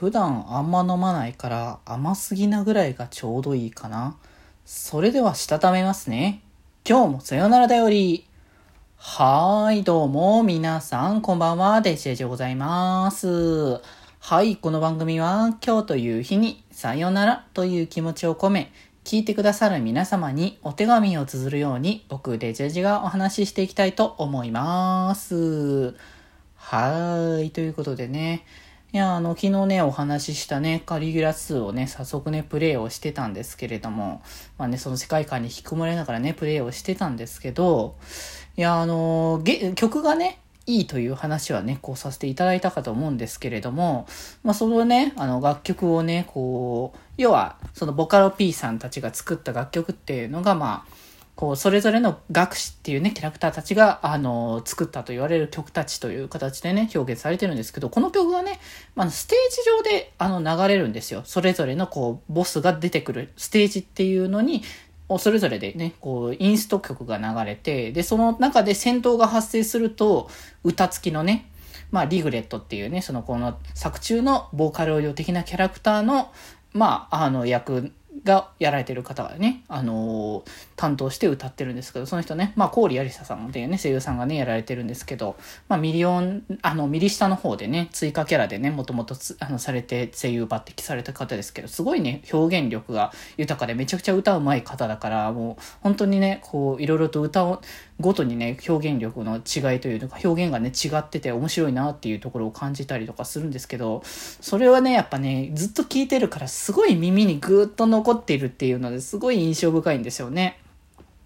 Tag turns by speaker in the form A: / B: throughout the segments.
A: 普段あんま飲まないから甘すぎなぐらいがちょうどいいかな。それではしたためますね。今日もさよならだより。はーい、どうも、皆さん、こんばんは、デジェジでございます。はい、この番組は、今日という日に、さよならという気持ちを込め、聞いてくださる皆様にお手紙を綴るように、僕、デジェジがお話ししていきたいと思います。はーい、ということでね、いや、あの、昨日ね、お話ししたね、カリギュラ2をね、早速ね、プレイをしてたんですけれども、まあね、その世界観に引き込まれながらね、プレイをしてたんですけど、いや、あの、曲がね、いいという話はね、こうさせていただいたかと思うんですけれども、まあ、そのね、あの、楽曲をね、こう、要は、そのボカロ P さんたちが作った楽曲っていうのが、まあ、こう、それぞれの学士っていうね、キャラクターたちが、あの、作ったと言われる曲たちという形でね、表現されてるんですけど、この曲がね、まあ、ステージ上で、あの、流れるんですよ。それぞれの、こう、ボスが出てくるステージっていうのに、それぞれでね、こう、インスト曲が流れて、で、その中で戦闘が発生すると、歌付きのね、まあ、リグレットっていうね、そのこの作中のボーカル用的なキャラクターの、まあ、あの役がやられてる方がね、あのー、担当して歌ってるんですけど、その人ね、まあ、郡有沙さんっていうね、声優さんがね、やられてるんですけど、まあ、ミリオン、あの、右下の方でね、追加キャラでね、もともとあの、されて声優抜擢された方ですけど、すごいね、表現力が豊かでめちゃくちゃ歌うまい方だから、もう、本当にね、こう、いろいろと歌を、ごとにね、表現力の違いというか、表現がね、違ってて面白いなっていうところを感じたりとかするんですけど、それはね、やっぱね、ずっと聞いてるから、すごい耳にぐーっと残っているっていうのですごい印象深いんですよね。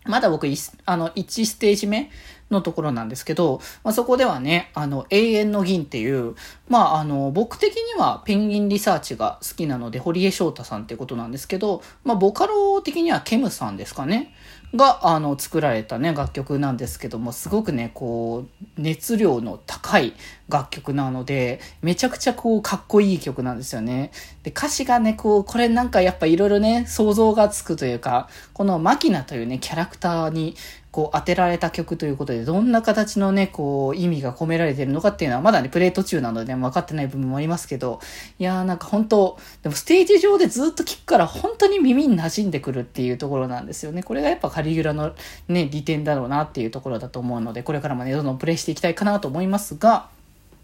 A: まだ僕、あの、1ステージ目のところなんですけど、まあ、そこではね、あの、永遠の銀っていう、まあ、あの、僕的にはペンギンリサーチが好きなので、堀江翔太さんってことなんですけど、まあ、ボカロ的にはケムさんですかね。が、あの、作られたね、楽曲なんですけども、すごくね、こう、熱量の高い楽曲なので、めちゃくちゃこう、かっこいい曲なんですよね。で、歌詞がね、こう、これなんかやっぱいろいろね、想像がつくというか、このマキナというね、キャラクターに、こう当てられた曲ということで、どんな形のね、こう意味が込められてるのかっていうのは、まだね、プレイ途中なので、ね、分かってない部分もありますけど、いやーなんか本当、でもステージ上でずっと聴くから本当に耳に馴染んでくるっていうところなんですよね。これがやっぱカリギュラのね、利点だろうなっていうところだと思うので、これからもね、どんどんプレイしていきたいかなと思いますが、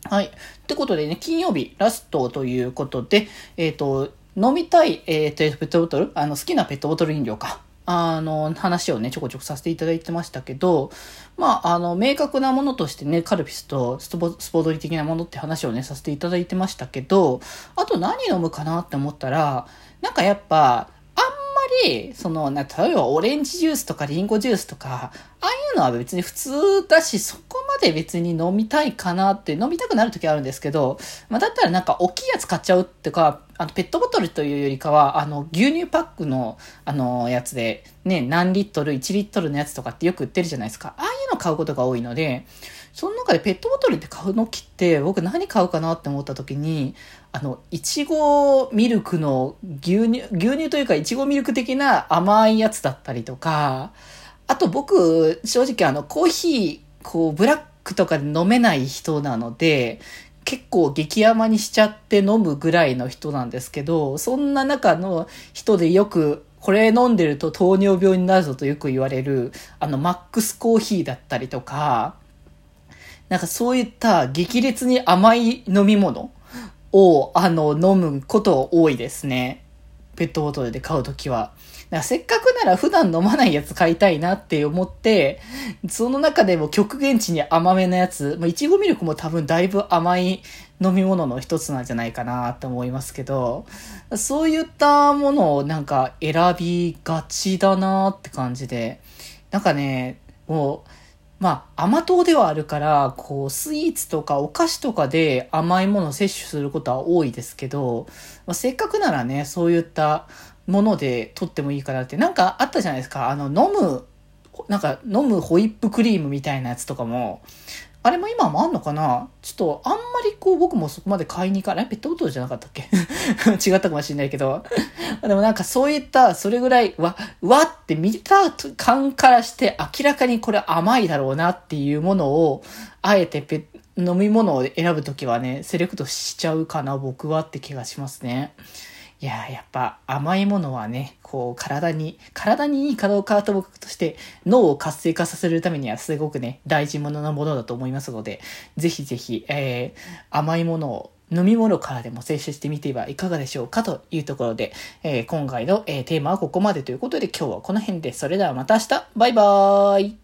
A: はい。ってことでね、金曜日ラストということで、えっ、ー、と、飲みたい、えっ、ー、と、ペットボトル？あの、好きなペットボトル飲料か。あの、話をね、ちょこちょこさせていただいてましたけど、まあ、あの、明確なものとしてね、カルピスとスポスポドリ的なものって話をね、させていただいてましたけど、あと何飲むかなって思ったら、なんかやっぱ、あんまり、その、な、例えばオレンジジュースとかリンゴジュースとか、ああいうのは別に普通だし、そこで別に飲みたいかなって、飲みたくなる時あるんですけど、まあ、だったらなんか大きいやつ買っちゃうってか、あの、ペットボトルというよりかは、あの、牛乳パックの、あの、やつで、ね、何リットル、1リットルのやつとかってよく売ってるじゃないですか。ああいうの買うことが多いので、その中でペットボトルって買うのきって、僕何買うかなって思った時に、あの、いちごミルクの牛乳、牛乳というかいちごミルク的な甘いやつだったりとか、あと僕、正直あの、コーヒー、こう、ブラックとかで飲めない人なので、結構激甘にしちゃって飲むぐらいの人なんですけど、そんな中の人でよく、これ飲んでると糖尿病になるぞとよく言われる、あの、マックスコーヒーだったりとか、なんかそういった激烈に甘い飲み物を、あの、飲むこと多いですね。ペットボトルで買うときは。だからせっかくなら普段飲まないやつ買いたいなって思って、その中でも極限値に甘めなやつ、まあ、いちごミルクも多分だいぶ甘い飲み物の一つなんじゃないかなと思いますけど、そういったものをなんか選びがちだなって感じで、なんかね、もう、まあ、甘党ではあるから、こう、スイーツとかお菓子とかで甘いものを摂取することは多いですけど、まあ、せっかくならね、そういったもので取ってもいいかなって、なんかあったじゃないですか。あの、飲む、なんか飲むホイップクリームみたいなやつとかも、あれも今もあんのかな？ちょっとあんまりこう僕もそこまで買いに行かない。ペットボトルじゃなかったっけ？違ったかもしれないけど。でもなんかそういった、それぐらい、わ、わって見た感からして明らかにこれ甘いだろうなっていうものを、あえてペ飲み物を選ぶときはね、セレクトしちゃうかな、僕はって気がしますね。いややっぱ甘いものはね、こう体に、体にいいかどうかと僕として脳を活性化させるためにはすごくね、大事物なものだと思いますので、ぜひぜひ、えー、甘いものを飲み物からでも摂取してみてはいかがでしょうかというところで、えー、今回の、えー、テーマはここまでということで今日はこの辺で、それではまた明日。バイバーイ。